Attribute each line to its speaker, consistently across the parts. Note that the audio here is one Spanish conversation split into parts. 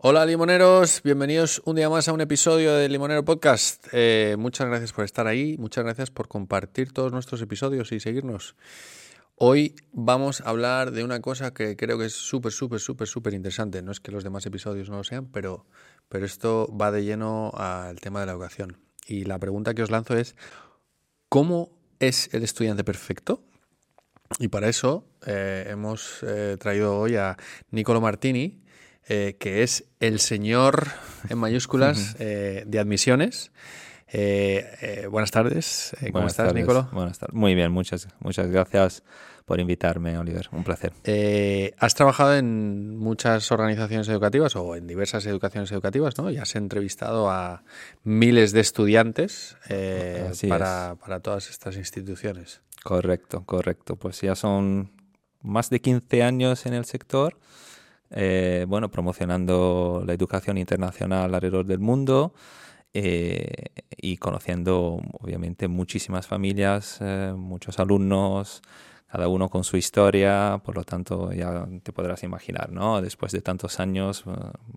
Speaker 1: Hola limoneros, bienvenidos un día más a un episodio de Limonero Podcast. Eh, muchas gracias por estar ahí, muchas gracias por compartir todos nuestros episodios y seguirnos. Hoy vamos a hablar de una cosa que creo que es súper, súper, súper, súper interesante. No es que los demás episodios no lo sean, pero, pero esto va de lleno al tema de la educación. Y la pregunta que os lanzo es, ¿cómo es el estudiante perfecto? Y para eso eh, hemos eh, traído hoy a Nicolo Martini, eh, que es el señor en mayúsculas eh, de admisiones. Eh, buenas tardes, ¿cómo estás, Nicolo?
Speaker 2: Buenas tardes. Muy bien, muchas, muchas gracias por invitarme, Oliver. Un placer.
Speaker 1: has trabajado en muchas organizaciones educativas o en diversas educaciones educativas, ¿no? Y has entrevistado a miles de estudiantes para, para todas estas instituciones.
Speaker 2: Correcto, correcto. Pues ya son más de 15 años en el sector eh, bueno, promocionando la educación internacional alrededor del mundo eh, y conociendo, obviamente, muchísimas familias, eh, muchos alumnos, cada uno con su historia, por lo tanto, ya te podrás imaginar, ¿no? Después de tantos años,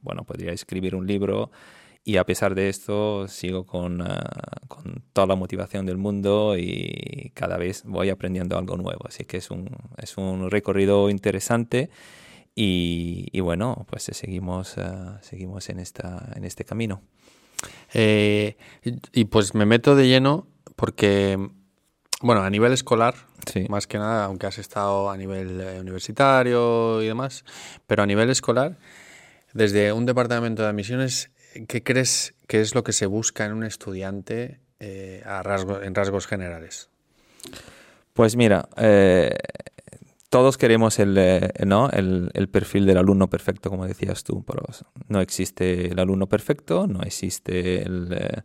Speaker 2: bueno, podría escribir un libro y a pesar de esto sigo con, con, toda la motivación del mundo y cada vez voy aprendiendo algo nuevo. Así que es un, es un recorrido interesante y, bueno, pues seguimos, eh, seguimos en, esta, en este camino.
Speaker 1: Eh, y, pues me meto de lleno porque, bueno, a nivel escolar, más que nada, aunque has estado a nivel eh, universitario y demás, pero a nivel escolar, desde un departamento de admisiones, ¿qué crees que es lo que se busca en un estudiante a rasgo, en rasgos generales?
Speaker 2: Pues mira, todos queremos el, eh, ¿no? El, el, perfil del alumno perfecto, como decías tú, pero no existe el alumno perfecto, no existe el, eh,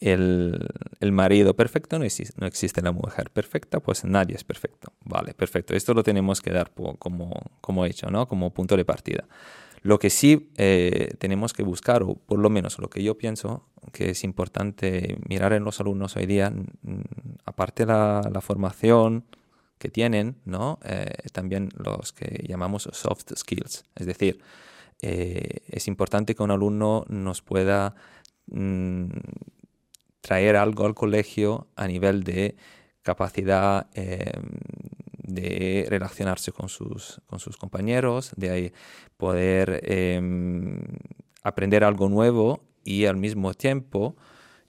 Speaker 2: el, el marido perfecto, no existe, no existe, la mujer perfecta, pues nadie es perfecto. Vale, perfecto. Esto lo tenemos que dar como, como hecho, ¿no? como punto de partida. Lo que sí eh, tenemos que buscar, o por lo menos lo que yo pienso que es importante mirar en los alumnos hoy día, aparte la, la formación, que tienen, ¿no? Eh, también los que llamamos soft skills. Es decir, eh, es importante que un alumno nos pueda mm, traer algo al colegio a nivel de capacidad em, de relacionarse con sus, compañeros, de poder em, aprender algo nuevo y al mismo tiempo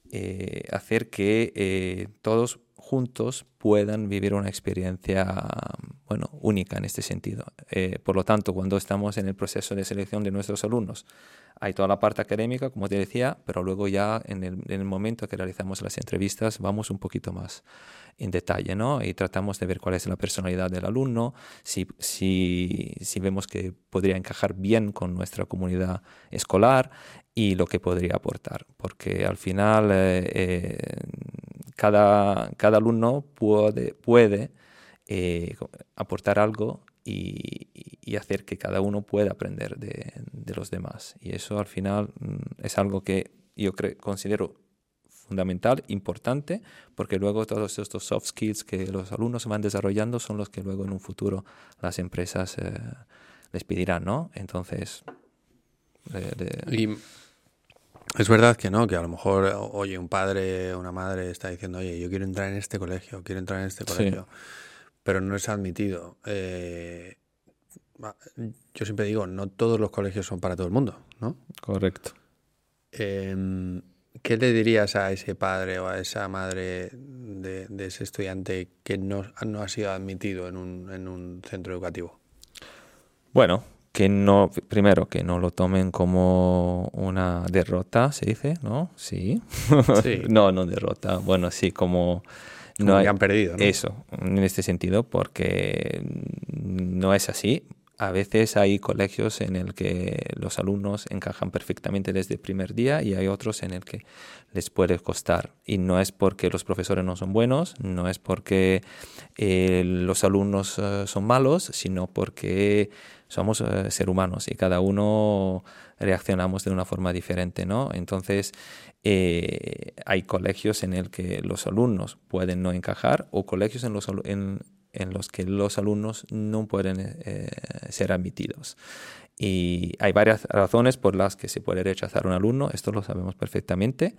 Speaker 2: eh, hacer que todos juntos puedan vivir una experiencia bueno, única en este sentido. Eh, por lo tanto, cuando estamos en el proceso de selección de nuestros alumnos, hay toda la parte académica, como te decía, pero luego ya en el, en el momento que realizamos las entrevistas vamos un poquito más en detalle, ¿no? Y tratamos de ver cuál es la personalidad del alumno, si, si, si vemos que podría encajar bien con nuestra comunidad escolar y lo que podría aportar, porque al final eh, eh, cada, cada alumno puede, puede eh, aportar algo y, hacer que cada uno pueda aprender de, los demás. Y eso al final mm, es algo que yo considero fundamental, importante, porque luego todos estos soft skills que los alumnos van desarrollando son los que luego en un futuro las empresas eh, les pedirán, ¿no? Entonces...
Speaker 1: Es verdad que no, que a lo mejor, oye, un padre o una madre está diciendo, oye, yo quiero entrar en este colegio, quiero entrar en este colegio, pero no es admitido. Eh, yo siempre digo, no todos los colegios son para todo el mundo, ¿no?
Speaker 2: Correcto.
Speaker 1: Em, ¿Qué le dirías a ese padre o a esa madre de, de ese estudiante que no, no, ha sido admitido en un, en un centro educativo?
Speaker 2: Bueno, que no, primero, que no lo tomen como una derrota, se dice, ¿no? Sí. no, no derrota. Bueno, sí, como...
Speaker 1: no han perdido. ¿no?
Speaker 2: Eso, en este sentido, porque no es así. A veces hay colegios en el que los alumnos encajan perfectamente desde el primer día y hay otros en el que les puede costar. Y no es porque los profesores no son buenos, no es porque eh, los alumnos eh, son malos, sino porque somos eh, seres humanos y cada uno reaccionamos de una forma diferente, ¿no? Entonces, eh, hay colegios en el que los alumnos pueden no encajar o colegios en los, en, en los que los alumnos no pueden eh, ser admitidos. Y hay varias razones por las que se puede rechazar un alumno, esto lo sabemos perfectamente.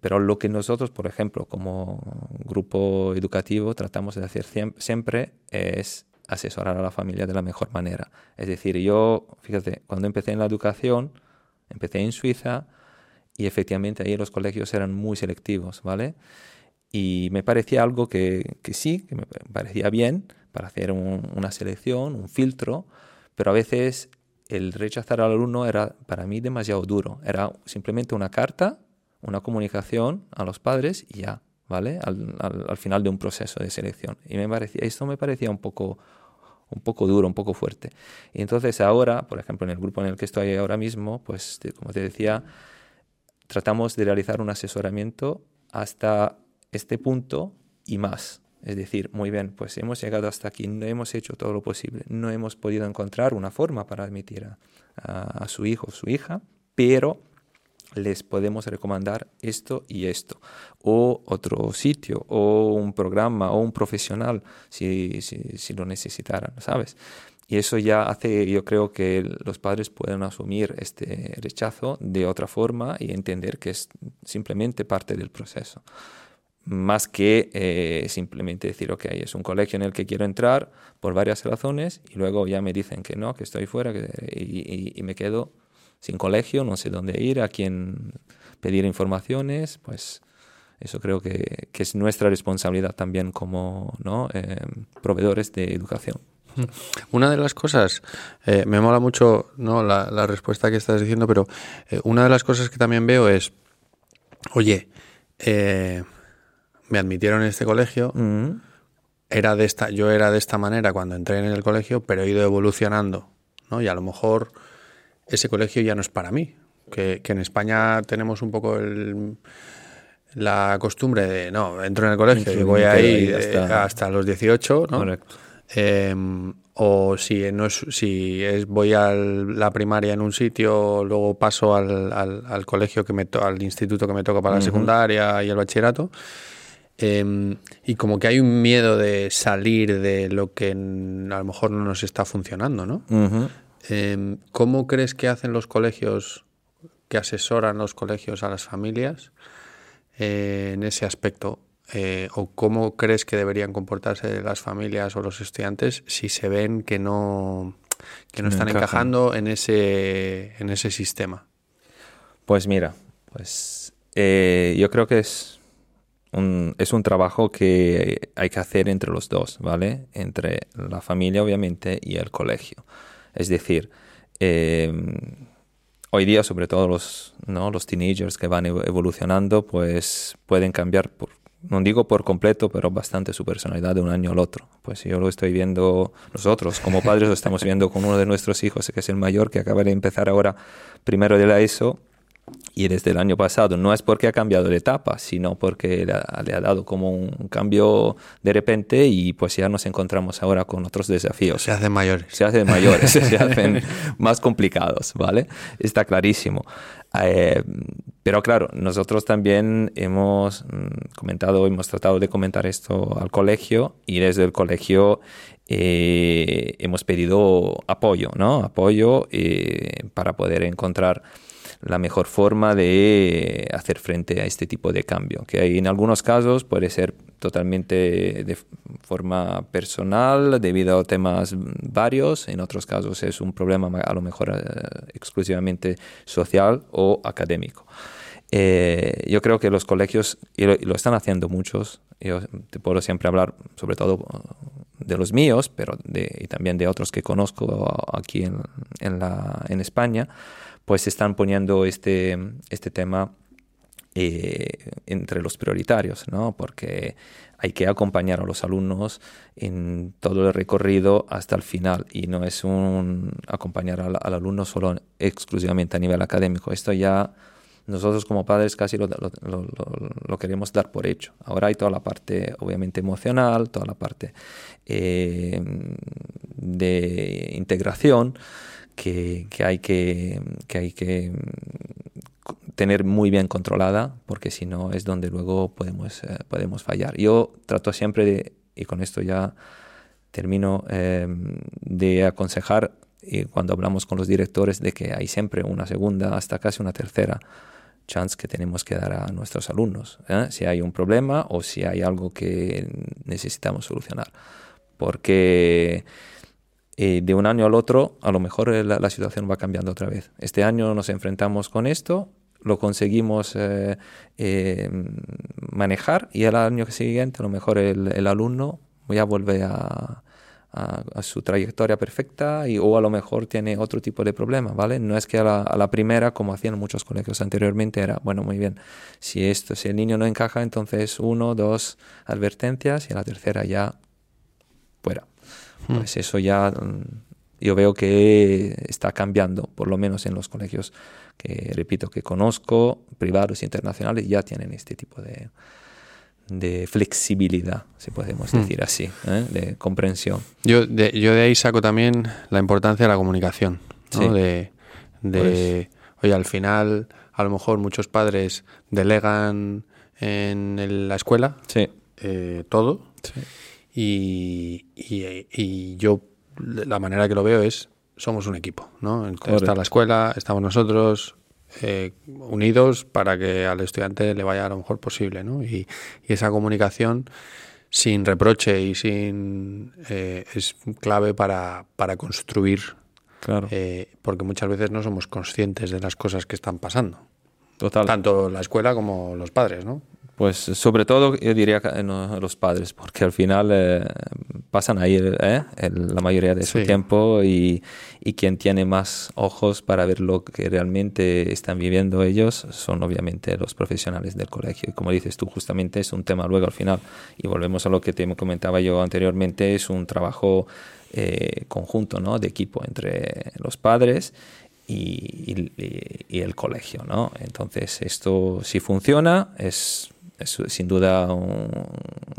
Speaker 2: pero lo que nosotros, por ejemplo, como grupo educativo tratamos de hacer siempre es asesorar a la familia de la mejor manera. Es decir, yo, fíjate, cuando empecé en la educación, empecé en Suiza y efectivamente ahí los colegios eran muy selectivos, ¿vale? Y me parecía algo que, que sí, que me parecía bien para hacer una selección, un filtro, pero a veces el rechazar al alumno era para mí demasiado duro. Era simplemente una carta, una comunicación a los padres y ya, ¿vale? Al, al, final de un proceso de selección. Y me parecía, esto me parecía un poco, un poco duro, un poco fuerte. Y entonces ahora, por ejemplo, en el grupo en el que estoy ahora mismo, pues como te decía, tratamos de realizar un asesoramiento hasta este punto y más. Es decir, muy bien, pues hemos llegado hasta aquí, no hemos hecho todo lo posible, no hemos podido encontrar una forma para admitir a, a su hijo o su hija, pero les podemos recomendar esto y esto, o otro sitio, o un programa, o un profesional, si, si, lo necesitaran, ¿sabes? Y eso ya hace, yo creo que los padres pueden asumir este rechazo de otra forma y entender que es simplemente parte del proceso. Más que eh, simplemente decir, ok, es un colegio en el que quiero entrar por varias razones y luego ya me dicen que no, que estoy fuera y, y me quedo sin colegio, no sé dónde ir, a quién pedir informaciones, pues eso creo que, es nuestra responsabilidad también como ¿no? Eh, proveedores de educación.
Speaker 1: Una de las cosas, eh, me mola mucho ¿no? la, respuesta que estás diciendo, pero eh, una de las cosas que también veo es, oye, me admitieron en este colegio, mm. era de esta, yo era de esta manera cuando entré en el colegio, pero he ido evolucionando, ¿no? Y a lo mejor ese colegio ya no es para mí. Que, en España tenemos un poco la costumbre de, no, entro en el colegio y voy ahí hasta... los 18, ¿no? Correcto. Em, o si no es, si es voy a la primaria en un sitio, luego paso al, al, colegio que me al instituto que me toca para la secundaria y el bachillerato. Em, y como que hay un miedo de salir de lo que a lo mejor no nos está funcionando, ¿no? Em, ¿Cómo crees que hacen los colegios, que asesoran los colegios a las familias eh, en ese aspecto? Eh, ¿O cómo crees que deberían comportarse las familias o los estudiantes si se ven que no, que no están encajando en ese, en ese sistema?
Speaker 2: Pues mira, pues eh, yo creo que es un, es un trabajo que hay que hacer entre los dos, ¿vale? Entre la familia, obviamente, y el colegio. Es decir, em, hoy día, sobre todo los, ¿no? los teenagers que van evolucionando, pues pueden cambiar, no digo por completo, pero bastante su personalidad de un año al otro. Pues yo lo estoy viendo, nosotros como padres lo estamos viendo con uno de nuestros hijos, que es el mayor, que acaba de empezar ahora primero de la ESO y desde el año pasado no es porque ha cambiado de etapa, sino porque le ha, dado como un cambio de repente y pues ya nos encontramos ahora con otros desafíos.
Speaker 1: Se hacen mayores.
Speaker 2: Se hacen mayores, se hacen más complicados, ¿vale? Está clarísimo. Eh, pero claro, nosotros también hemos mm, comentado, hemos tratado de comentar esto al colegio y desde el colegio eh, hemos pedido apoyo, ¿no? Apoyo eh, para poder encontrar la mejor forma de hacer frente a este tipo de cambio, que en algunos casos puede ser totalmente de forma personal debido a temas varios, en otros casos es un problema a lo mejor eh, exclusivamente social o académico. Eh, yo creo que los colegios, y lo, están haciendo muchos, yo te puedo siempre hablar sobre todo de los míos, pero y también de otros que conozco aquí en, en España, pues están poniendo este, este tema eh, entre los prioritarios, ¿no? porque hay que acompañar a los alumnos en todo el recorrido hasta el final y no es un acompañar al, alumno solo exclusivamente a nivel académico. Esto ya nosotros como padres casi lo, lo, queremos dar por hecho. Ahora hay toda la parte obviamente emocional, toda la parte eh, de integración que, hay que, hay que mm, tener muy bien controlada, porque si no es donde luego podemos, eh, podemos fallar. Yo trato siempre de, y con esto ya termino, em, de aconsejar y cuando hablamos con los directores de que hay siempre una segunda hasta casi una tercera chance que tenemos que dar a nuestros alumnos, ¿eh? si hay un problema o si hay algo que necesitamos solucionar. Porque eh, de un año al otro, a lo mejor la, situación va cambiando otra vez. Este año nos enfrentamos con esto, lo conseguimos eh, manejar y el año siguiente a lo mejor el, alumno ya vuelve a, a, su trayectoria perfecta y, o a lo mejor tiene otro tipo de problema, ¿vale? No es que a la, primera, como hacían muchos colegios anteriormente, era, bueno, muy bien, si, esto, si el niño no encaja, entonces uno, dos advertencias y a la tercera ya fuera. Hmm. Pues eso ya mm, yo veo que está cambiando, por lo menos en los colegios que, repito, que conozco, privados internacionales, ya tienen este tipo de, de flexibilidad, si podemos hmm. decir así, ¿eh? de comprensión.
Speaker 1: Yo de, yo de ahí saco también la importancia de la comunicación, de, de pues oye, al final a lo mejor muchos padres delegan en la escuela eh, todo y, y, yo la manera que lo veo es somos un equipo, ¿no? Está la escuela, estamos nosotros, eh, unidos para que al estudiante le vaya lo mejor posible. ¿no? Y, esa comunicación sin reproche y sin eh, es clave para, para construir.
Speaker 2: Claro.
Speaker 1: Eh, porque muchas veces no somos conscientes de las cosas que están pasando.
Speaker 2: Total.
Speaker 1: Tanto la escuela como los padres, ¿no?
Speaker 2: Pues sobre todo yo diría que los padres, porque al final eh, pasan ahí eh, la mayoría de su tiempo y, y, quien tiene más ojos para ver lo que realmente están viviendo ellos son obviamente los profesionales del colegio. Y como dices tú, justamente es un tema luego al final, y volvemos a lo que te comentaba yo anteriormente, es un trabajo eh, conjunto, ¿no? de equipo entre los padres y, y, el colegio, ¿no? Entonces, esto si funciona es es sin duda un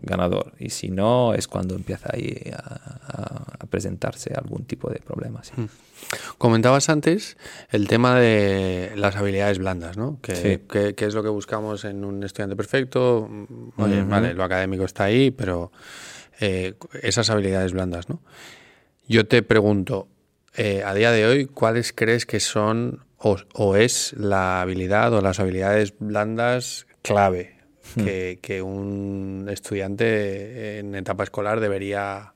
Speaker 2: ganador. Y si no, es cuando empieza ahí a, presentarse algún tipo de problema. Hmm.
Speaker 1: Comentabas antes el tema de las habilidades blandas, ¿no? Que, es lo que buscamos en un estudiante perfecto. Oye, vale, lo académico está ahí, pero eh, esas habilidades blandas, ¿no? Yo te pregunto, eh, a día de hoy, ¿cuáles crees que son o, o es la habilidad o las habilidades blandas clave Hmm. que, un estudiante en etapa escolar debería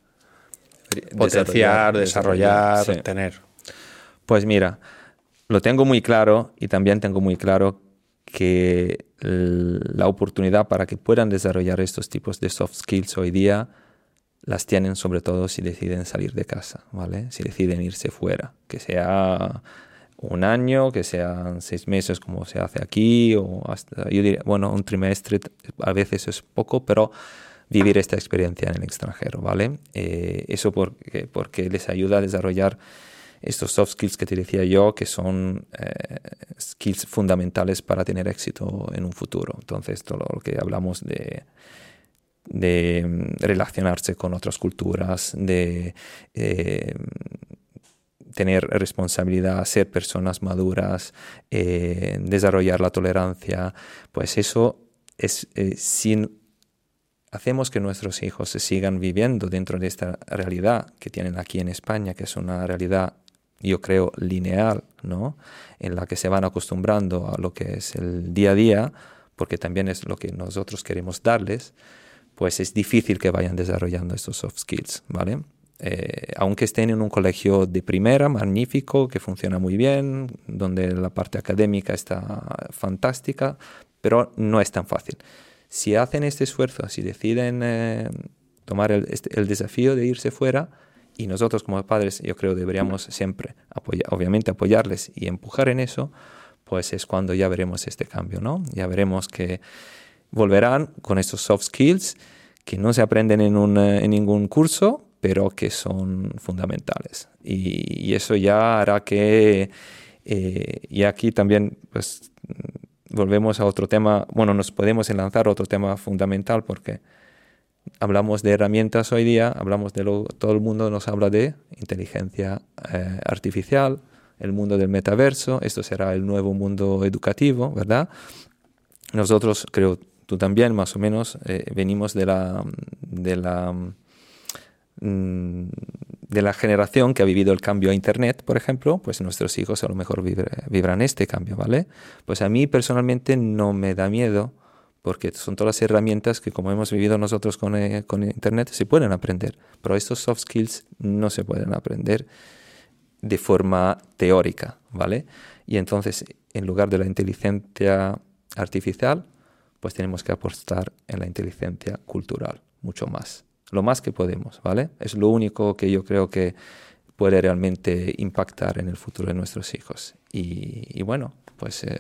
Speaker 1: potenciar, desarrollar, tener.
Speaker 2: Pues mira, lo tengo muy claro y también tengo muy claro que la oportunidad para que puedan desarrollar estos tipos de soft skills hoy día las tienen sobre todo si deciden salir de casa, ¿vale? Si deciden irse fuera, que sea un año, que sean seis meses como se hace aquí, o hasta, yo diría, bueno, un trimestre a veces es poco, pero vivir esta experiencia en el extranjero, ¿vale? Eh, eso porque, porque les ayuda a desarrollar estos soft skills que te decía yo, que son eh, skills fundamentales para tener éxito en un futuro. Entonces, todo lo que hablamos de, mm, relacionarse con otras culturas, de eh, tener responsabilidad, ser personas maduras, eh, desarrollar la tolerancia, pues eso es eh, hacemos que nuestros hijos se sigan viviendo dentro de esta realidad que tienen aquí en España, que es una realidad, yo creo, lineal, ¿no? En la que se van acostumbrando a lo que es el día a día, porque también es lo que nosotros queremos darles, pues es difícil que vayan desarrollando estos soft skills, ¿vale? Eh, aunque estén en un colegio de primera, magnífico, que funciona muy bien, donde la parte académica está fantástica, pero no es tan fácil. Si hacen este esfuerzo, si deciden eh, tomar este, el, desafío de irse fuera, y nosotros como padres yo creo deberíamos siempre, obviamente, apoyarles y empujar en eso, pues es cuando ya veremos este cambio, ¿no? Ya veremos que volverán con estos soft skills que no se aprenden en, eh, en ningún curso, pero que son fundamentales. Y, eso ya hará que, eh, y aquí también pues, volvemos a otro tema, bueno, nos podemos enlazar a otro tema fundamental porque hablamos de herramientas hoy día, hablamos de lo, todo el mundo nos habla de inteligencia eh, artificial, el mundo del metaverso, esto será el nuevo mundo educativo, ¿verdad? Nosotros, creo, tú también más o menos, eh, venimos de la, de la de la generación que ha vivido el cambio a Internet, por ejemplo, pues nuestros hijos a lo mejor vibran este cambio, ¿vale? Pues a mí personalmente no me da miedo porque son todas las herramientas que como hemos vivido nosotros eh, con Internet se pueden aprender, pero estos soft skills no se pueden aprender de forma teórica, ¿vale? Y entonces, en lugar de la inteligencia artificial, pues tenemos que apostar en la inteligencia cultural, mucho más lo más que podemos, ¿vale? Es lo único que yo creo que puede realmente impactar en el futuro de nuestros hijos. Y, bueno, pues... Eh,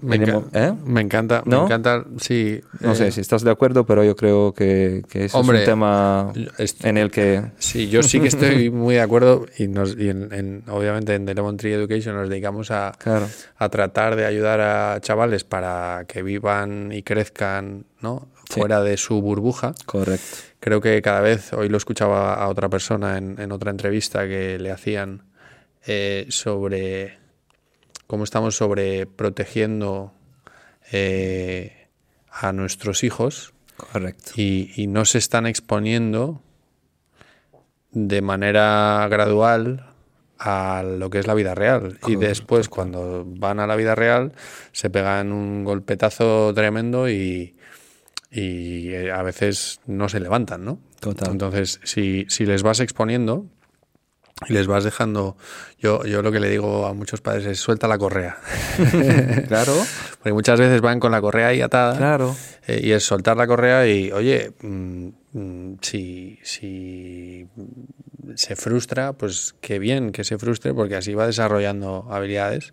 Speaker 1: me, ¿eh? me, encanta, me encanta, sí.
Speaker 2: No sé eh, si estás de acuerdo, pero yo creo que, que es un tema en el que...
Speaker 1: Sí, yo sí que estoy muy de acuerdo y, nos, y en, obviamente en The Lemon Tree Education nos dedicamos a, a tratar de ayudar a chavales para que vivan y crezcan ¿no? fuera de su burbuja.
Speaker 2: Correcto.
Speaker 1: Creo que cada vez, hoy lo escuchaba a otra persona en, otra entrevista que le hacían eh, sobre cómo estamos sobreprotegiendo eh, a nuestros hijos.
Speaker 2: Correcto.
Speaker 1: Y, no se están exponiendo de manera gradual a lo que es la vida real. Y después, cuando van a la vida real, se pegan un golpetazo tremendo y, y eh, a veces no se levantan, ¿no?
Speaker 2: Total.
Speaker 1: Entonces, si, si les vas exponiendo y les vas dejando, yo, yo lo que le digo a muchos padres es suelta la correa.
Speaker 2: claro.
Speaker 1: Porque muchas veces van con la correa ahí atada.
Speaker 2: Claro.
Speaker 1: Eh, y es soltar la correa y, oye, mm, mm, si, si se frustra, pues qué bien que se frustre porque así va desarrollando habilidades.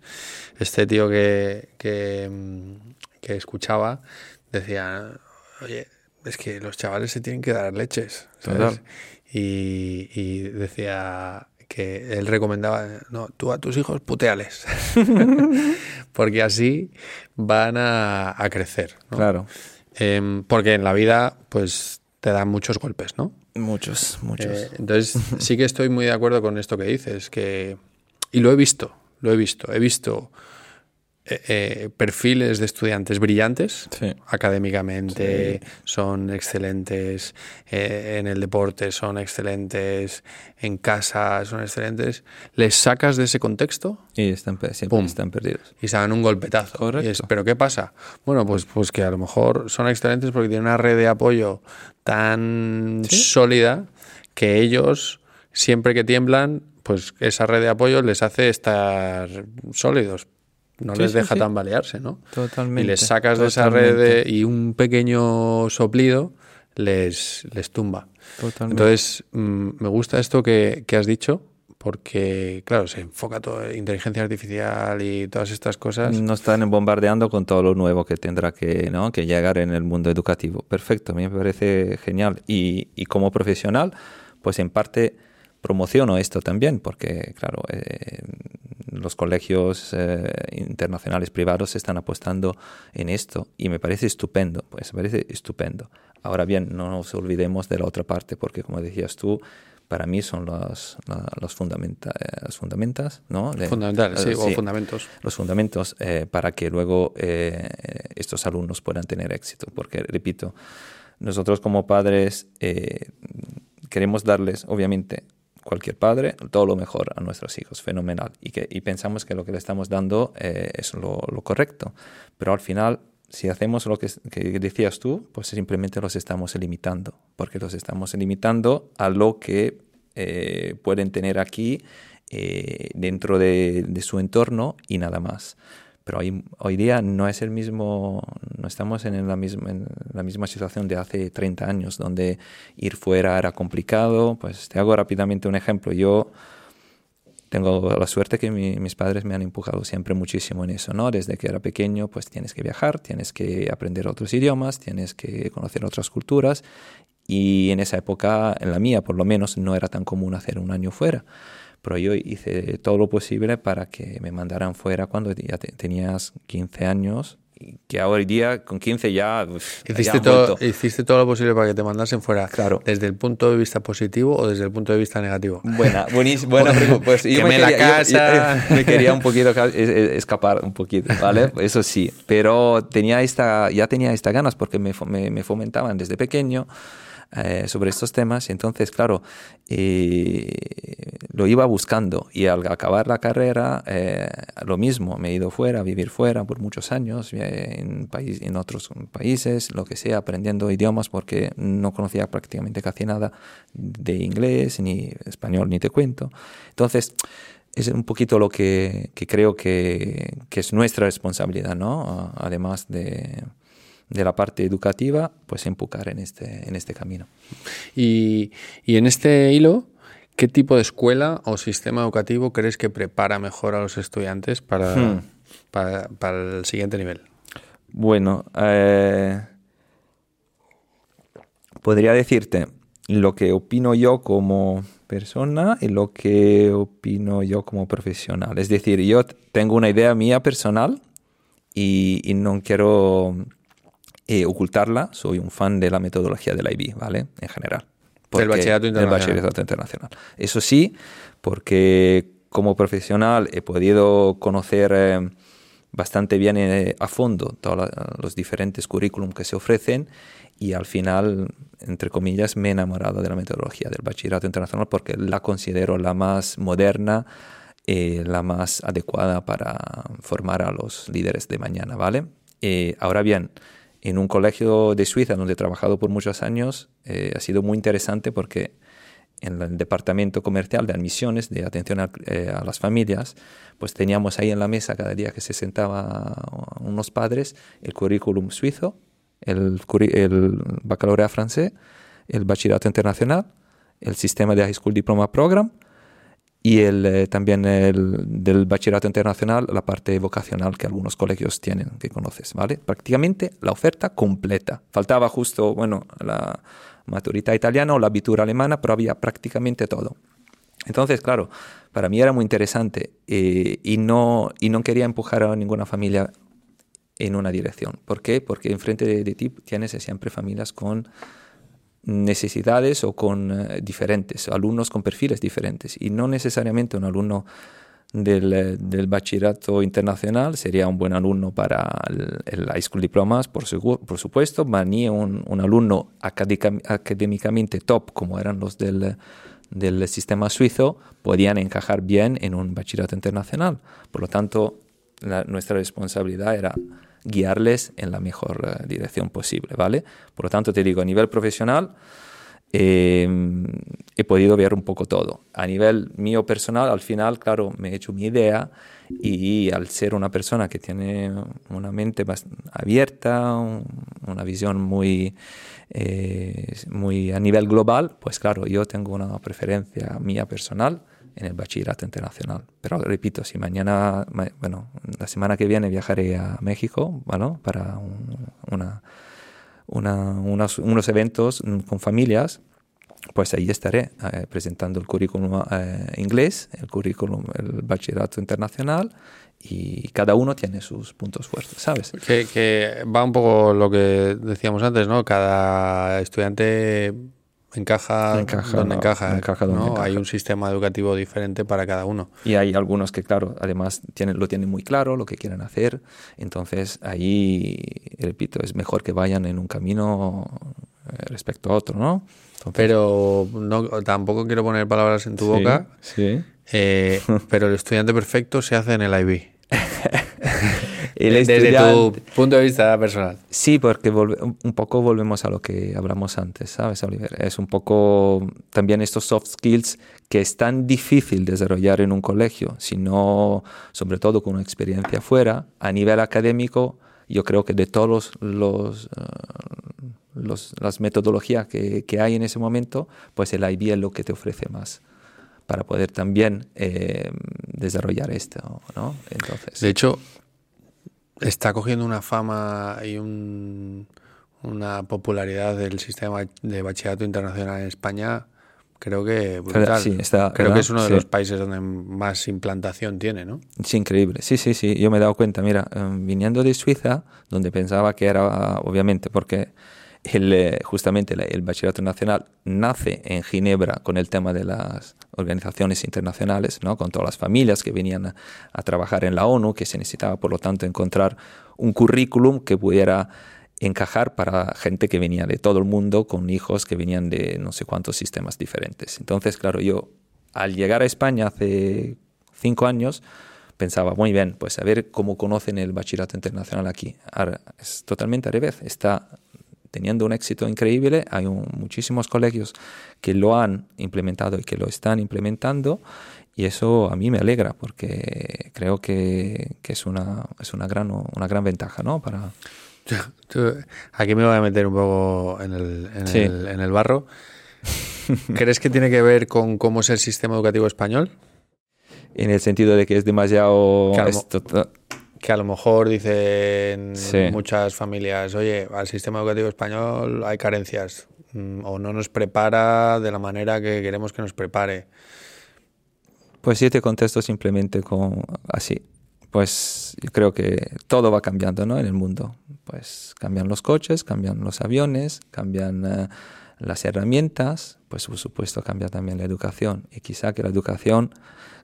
Speaker 1: Este tío que, que, mm, que escuchaba decía, oye, es que los chavales se tienen que dar leches. Y, decía que él recomendaba, no, tú a tus hijos puteales, porque así van a, crecer.
Speaker 2: Claro.
Speaker 1: Em, porque en la vida, pues te dan muchos golpes, ¿no?
Speaker 2: Muchos, muchos. Eh,
Speaker 1: entonces, sí que estoy muy de acuerdo con esto que dices, que... Y lo he visto, lo he visto. He visto eh, eh, perfiles de estudiantes brillantes académicamente, son excelentes eh, en el deporte, son excelentes en casa, son excelentes. Les sacas de ese contexto
Speaker 2: y están, siempre están perdidos.
Speaker 1: Y se dan un golpetazo. Pero ¿qué pasa? Bueno, pues, pues que a lo mejor son excelentes porque tienen una red de apoyo tan sólida que ellos, siempre que tiemblan, pues esa red de apoyo les hace estar sólidos no les deja tambalearse, ¿no?
Speaker 2: Totalmente.
Speaker 1: Y les sacas de esa red y un pequeño soplido les, les tumba.
Speaker 2: Totalmente.
Speaker 1: Entonces, mm, me gusta esto que, has dicho, porque, claro, se enfoca todo en inteligencia artificial y todas estas cosas.
Speaker 2: No están bombardeando con todo lo nuevo que tendrá que, ¿no? que llegar en el mundo educativo. Perfecto, a mí me parece genial. Y, y como profesional, pues en parte promociono esto también, porque, claro, eh, los colegios eh, internacionales privados están apostando en esto y me parece estupendo, pues me parece estupendo. Ahora bien, no nos olvidemos de la otra parte, porque como decías tú, para mí son los, los, fundamenta, eh, fundamentas, ¿no?
Speaker 1: Fundamentales, sí, o fundamentos.
Speaker 2: Los fundamentos para que luego estos alumnos puedan tener éxito, porque, repito, nosotros como padres queremos darles, obviamente, cualquier padre, todo lo mejor a nuestros hijos, fenomenal. Y, que, y pensamos que lo que le estamos dando eh, es lo, correcto. Pero al final, si hacemos lo que, decías tú, pues simplemente los estamos limitando, porque los estamos limitando a lo que eh, pueden tener aquí eh, dentro de, de, su entorno y nada más pero hoy, hoy día no es el mismo, no estamos en la, misma, la misma situación de hace 30 años, donde ir fuera era complicado. Pues te hago rápidamente un ejemplo. Yo tengo la suerte que mis padres me han empujado siempre muchísimo en eso, ¿no? Desde que era pequeño, pues tienes que viajar, tienes que aprender otros idiomas, tienes que conocer otras culturas. Y en esa época, en la mía por lo menos, no era tan común hacer un año fuera pero yo hice todo lo posible para que me mandaran fuera cuando ya tenías 15 años que hoy día con 15 ya
Speaker 1: hiciste todo hiciste todo lo posible para que te mandasen fuera
Speaker 2: claro.
Speaker 1: desde el punto de vista positivo o desde el punto de vista negativo
Speaker 2: buena buenísima buena pues yo me, la casa. me quería un poquito escapar un poquito vale eso sí pero tenía esta ya tenía estas ganas porque me, me, me fomentaban desde pequeño eh, sobre estos temas. Entonces, claro, eh, lo iba buscando y al acabar la carrera, eh, lo mismo, me he ido fuera, a vivir fuera por muchos años, en, país, en otros países, lo que sea, aprendiendo idiomas porque no conocía prácticamente casi nada de inglés, ni español, ni te cuento. Entonces, es un poquito lo que, creo que, es nuestra responsabilidad, ¿no? Además de de la parte educativa, pues empujar en este, en este camino.
Speaker 1: Y, y en este hilo, ¿qué tipo de escuela o sistema educativo crees que prepara mejor a los estudiantes para, hmm. para, para, el siguiente nivel?
Speaker 2: Bueno, eh, podría decirte lo que opino yo como persona y lo que opino yo como profesional. Es decir, yo tengo una idea mía personal y, y no quiero eh, ocultarla, soy un fan de la metodología del IB, ¿vale? En general.
Speaker 1: Del bachillerato
Speaker 2: internacional. internacional. Eso sí, porque como profesional he podido conocer eh, bastante bien eh, a fondo todos los diferentes currículum que se ofrecen y al final, entre comillas, me he enamorado de la metodología del bachillerato internacional porque la considero la más moderna, la más adecuada para formar a los líderes de mañana, ¿vale? ahora bien, en un colegio de Suiza donde he trabajado por muchos años, eh, ha sido muy interesante porque en el departamento comercial de admisiones, de atención a, eh, las familias, pues teníamos ahí en la mesa cada día que se sentaba unos padres el currículum suizo, el, el baccalaureat francés, el bachillerato internacional, el sistema de High School Diploma Program y el, eh, también el, del bachillerato internacional, la parte vocacional que algunos colegios tienen, que conoces, ¿vale? Prácticamente la oferta completa. Faltaba justo, bueno, la maturidad italiana o la abitura alemana, pero había prácticamente todo. Entonces, claro, para mí era muy interesante eh, y, no, y no quería empujar a ninguna familia en una dirección. ¿Por qué? Porque enfrente de, de ti tienes siempre familias con necesidades o con eh, diferentes, alumnos con perfiles diferentes. Y no necesariamente un alumno del, eh, del, bachillerato internacional sería un buen alumno para el, high school diplomas, por, por supuesto, ni un, un alumno académicamente top como eran los del, del sistema suizo podían encajar bien en un bachillerato internacional. Por lo tanto, nuestra responsabilidad era guiarles en la mejor eh, dirección posible, ¿vale? Por lo tanto, te digo, a nivel profesional em, he podido ver un poco todo. A nivel mío personal, al final, claro, me he hecho mi idea y, al ser una persona que tiene una mente abierta, una visión muy, eh, muy a nivel global, pues claro, yo tengo una preferencia mía personal en el bachillerato internacional. Pero repito, si mañana, bueno, la semana que viene viajaré a México, ¿vale? Para una, unos, eventos con familias, pues ahí estaré eh, presentando el currículum eh, inglés, el currículum, el bachillerato internacional y cada uno tiene sus puntos fuertes, ¿sabes?
Speaker 1: Que, que va un poco lo que decíamos antes, ¿no? Cada estudiante Encaja, donde encaja. Hay un sistema educativo diferente para cada uno.
Speaker 2: Y hay algunos que, claro, además tienen, lo tienen muy claro, lo que quieren hacer. Entonces, ahí, repito, es mejor que vayan en un camino eh, respecto a otro, ¿no?
Speaker 1: pero no, tampoco quiero poner palabras en tu boca.
Speaker 2: Sí.
Speaker 1: Eh, pero el estudiante perfecto se hace en el IB.
Speaker 2: Desde
Speaker 1: tu punto de vista personal.
Speaker 2: Sí, porque un poco volvemos a lo que hablamos antes, ¿sabes, Oliver? Es un poco también estos soft skills que es tan difícil desarrollar en un colegio, sino sobre todo con una experiencia fuera, a nivel académico, yo creo que de todos los, los, las metodologías que, que, hay en ese momento, pues el IB es lo que te ofrece más para poder también eh, desarrollar esto, ¿no?
Speaker 1: Entonces, de hecho, está cogiendo una fama y una popularidad del sistema de bachillerato internacional en España, creo que brutal. creo que es uno de los países donde más implantación tiene, ¿no?
Speaker 2: Sí, increíble. Sí, sí, sí. Yo me he dado cuenta, mira, em, viniendo de Suiza, donde pensaba que era, obviamente, porque eh, justamente el Bachillerato Nacional nace en Ginebra con el tema de las organizaciones internacionales, ¿no? con todas las familias que venían a, trabajar en la ONU, que se necesitaba, por lo tanto, encontrar un currículum que pudiera encajar para gente que venía de todo el mundo con hijos que venían de no sé cuántos sistemas diferentes. Entonces, claro, yo al llegar a España hace cinco años, pensaba, muy bien, pues a ver cómo conocen el bachillerato internacional aquí. Ahora, es totalmente al revés, está teniendo un éxito increíble, hay muchísimos colegios que lo han implementado y que lo están implementando y eso a mí me alegra porque creo que, que es, una, es una, gran, una gran ventaja ¿no? para...
Speaker 1: Aquí me voy a meter un poco en el, en el, en el barro. ¿Crees que tiene que ver con cómo es el sistema educativo español?
Speaker 2: En el sentido de que es demasiado...
Speaker 1: Que a lo, mejor dicen muchas familias, oye, al sistema educativo español hay carencias mm, o no nos prepara de la manera que queremos que nos prepare.
Speaker 2: Pues sí, te contesto simplemente con así. Pues yo creo que todo va cambiando ¿no? en el mundo. Pues cambian los coches, cambian los aviones, cambian... Eh, las herramientas, pues por supuesto cambia también la educación. Y quizá que la educación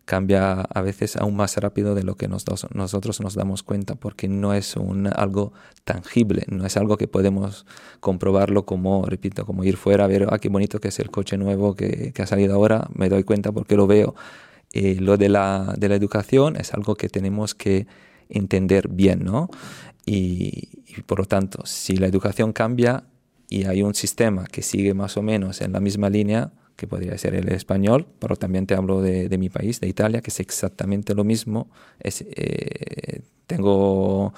Speaker 2: cambia a veces aún más rápido de lo que nosotros nos damos cuenta, porque no es algo tangible, no es algo que podemos comprobarlo como, repito, como ir fuera a ver, ah, qué bonito que es el coche nuevo que, ha salido ahora, me doy cuenta porque lo veo. Y lo de la, de la educación es algo que tenemos que entender bien, ¿no? y por lo tanto, si la educación cambia, y hay un sistema que sigue más o menos en la misma línea, que podría ser el español, pero también te hablo de, mi país, de Italia, que es exactamente lo mismo. Es, eh, tengo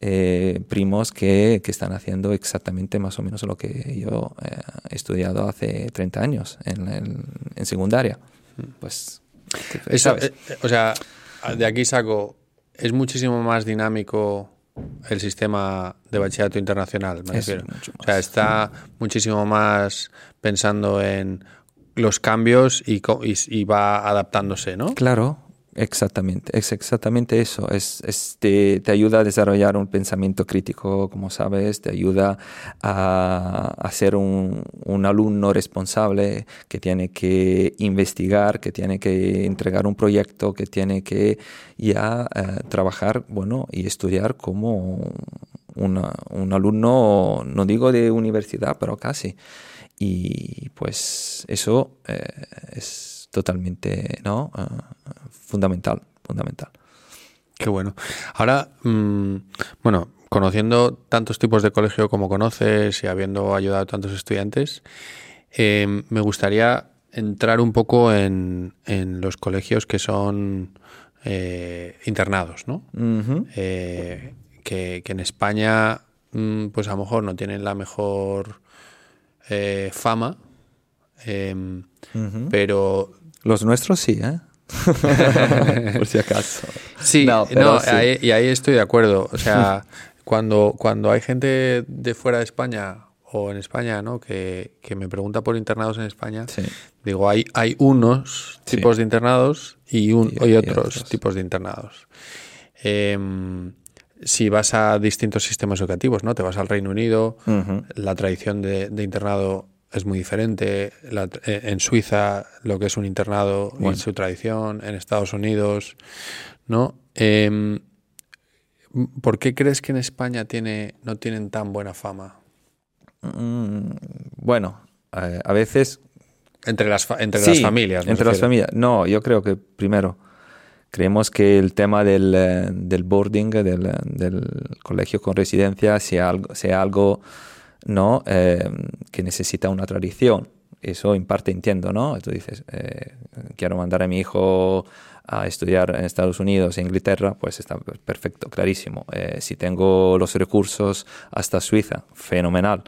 Speaker 2: eh, primos que, que, están haciendo exactamente más o menos lo que yo eh, he estudiado hace 30 años en, en, secundaria. Pues,
Speaker 1: Eso, o sea, de aquí saco, es muchísimo más dinámico el sistema de bachillerato internacional, me refiero. O sea, está muchísimo más pensando en los cambios y, y, va adaptándose, ¿no?
Speaker 2: Claro, Exactamente, es exactamente eso. Es, te, ayuda a desarrollar un pensamiento crítico, como sabes, te ayuda a, ser un, alumno responsable que tiene que investigar, que tiene que entregar un proyecto, que tiene que ya eh, trabajar bueno, y estudiar como un alumno, no digo de universidad, pero casi. Y pues eso eh, es totalmente ¿no? Ah, fundamental, fundamental.
Speaker 1: Qué bueno. Ahora, mm, bueno, conociendo tantos tipos de colegio como conoces y habiendo ayudado a tantos estudiantes, em, me gustaría entrar un poco en, los colegios que son eh, internados, ¿no? Eh, que, en España, mm, pues a lo mejor no tienen la mejor eh, fama, em, pero
Speaker 2: los nuestros sí, ¿eh? Por si acaso.
Speaker 1: Sí, no, y ahí estoy de acuerdo. O sea, cuando, cuando hay gente de fuera de España o en España, ¿no? Que, me pregunta por internados en España, digo, hay, hay unos tipos de internados y, un, otros, tipos de internados. Em, si vas a distintos sistemas educativos, ¿no? Te vas al Reino Unido, la tradición de, de internado es muy diferente. Eh, en Suiza, lo que es un internado en su tradición, en Estados Unidos, ¿no? Em, ¿Por qué crees que en España tiene, no tienen tan buena fama?
Speaker 2: Mm, bueno, a veces...
Speaker 1: Entre las, entre las familias.
Speaker 2: Entre las familias. No, yo creo que primero creemos que el tema del, eh, del boarding, del, del, colegio con residencia, sea algo, sea algo ¿no? Eh, que necesita una tradición. Eso en parte entiendo, ¿no? Tú dices, eh, quiero mandar a mi hijo a estudiar en Estados Unidos, en Inglaterra, pues está perfecto, clarísimo. Eh, si tengo los recursos hasta Suiza, fenomenal.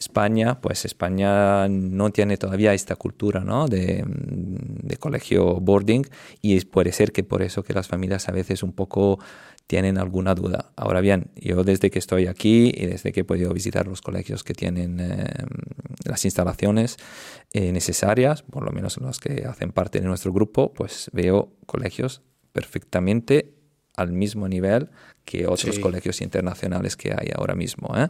Speaker 2: España, pues España no tiene todavía esta cultura ¿no? de, de, colegio boarding y puede ser que por eso que las familias a veces un poco tienen alguna duda. Ahora bien, yo desde que estoy aquí y desde que he podido visitar los colegios que tienen eh, las instalaciones eh, necesarias, por lo menos los que hacen parte de nuestro grupo, pues veo colegios perfectamente al mismo nivel que otros colegios internacionales que hay ahora mismo. ¿eh?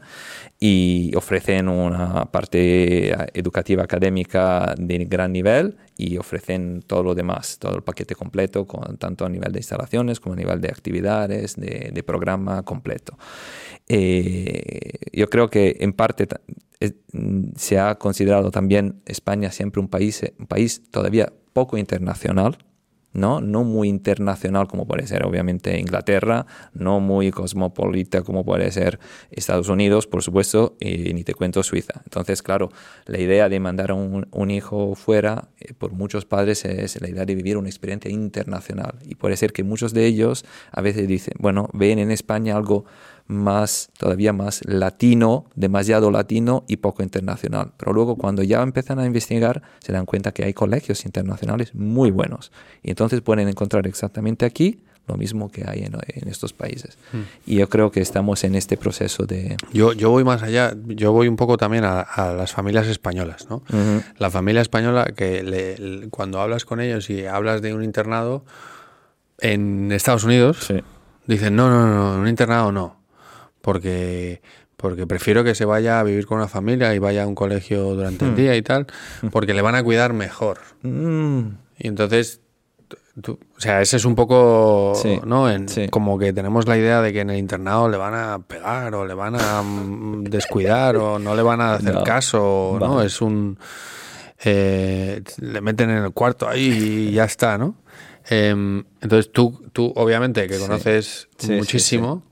Speaker 2: Y ofrecen una parte educativa académica de gran nivel y ofrecen todo lo demás, todo el paquete completo, con, tanto a nivel de instalaciones como a nivel de actividades, de, programa completo. Eh, yo creo que en parte se ha considerado también España siempre un país, un país todavía poco internacional, ¿no? No muy internacional como puede ser obviamente Inglaterra, no muy cosmopolita como puede ser Estados Unidos, por supuesto, y ni te cuento Suiza. Entonces, claro, la idea de mandar a un, un hijo fuera, eh, por muchos padres, es la idea de vivir una experiencia internacional. Y puede ser que muchos de ellos a veces dicen, bueno, ven en España algo más, todavía más latino, demasiado latino y poco internacional. Pero luego cuando ya empiezan a investigar se dan cuenta que hay colegios internacionales muy buenos. Y entonces pueden encontrar exactamente aquí lo mismo que hay en, estos países. Hmm. Y yo creo que estamos en este proceso de...
Speaker 1: Yo, yo voy más allá, yo voy un poco también a, las familias españolas, ¿no? La familia española que cuando hablas con ellos y hablas de un internado en Estados Unidos, dicen, no, no, no, un internado no porque porque prefiero que se vaya a vivir con una familia y vaya a un colegio durante el hmm. día y tal, porque le van a cuidar mejor. Hmm. Y entonces, o sea, ese es un poco, ¿no? En, Como que tenemos la idea de que en el internado le van a pegar o le van a mm, descuidar o no le van a hacer caso, ¿no? Es un... Eh, le meten en el cuarto ahí y ya está, ¿no? Em, entonces tú, tú obviamente que conoces muchísimo,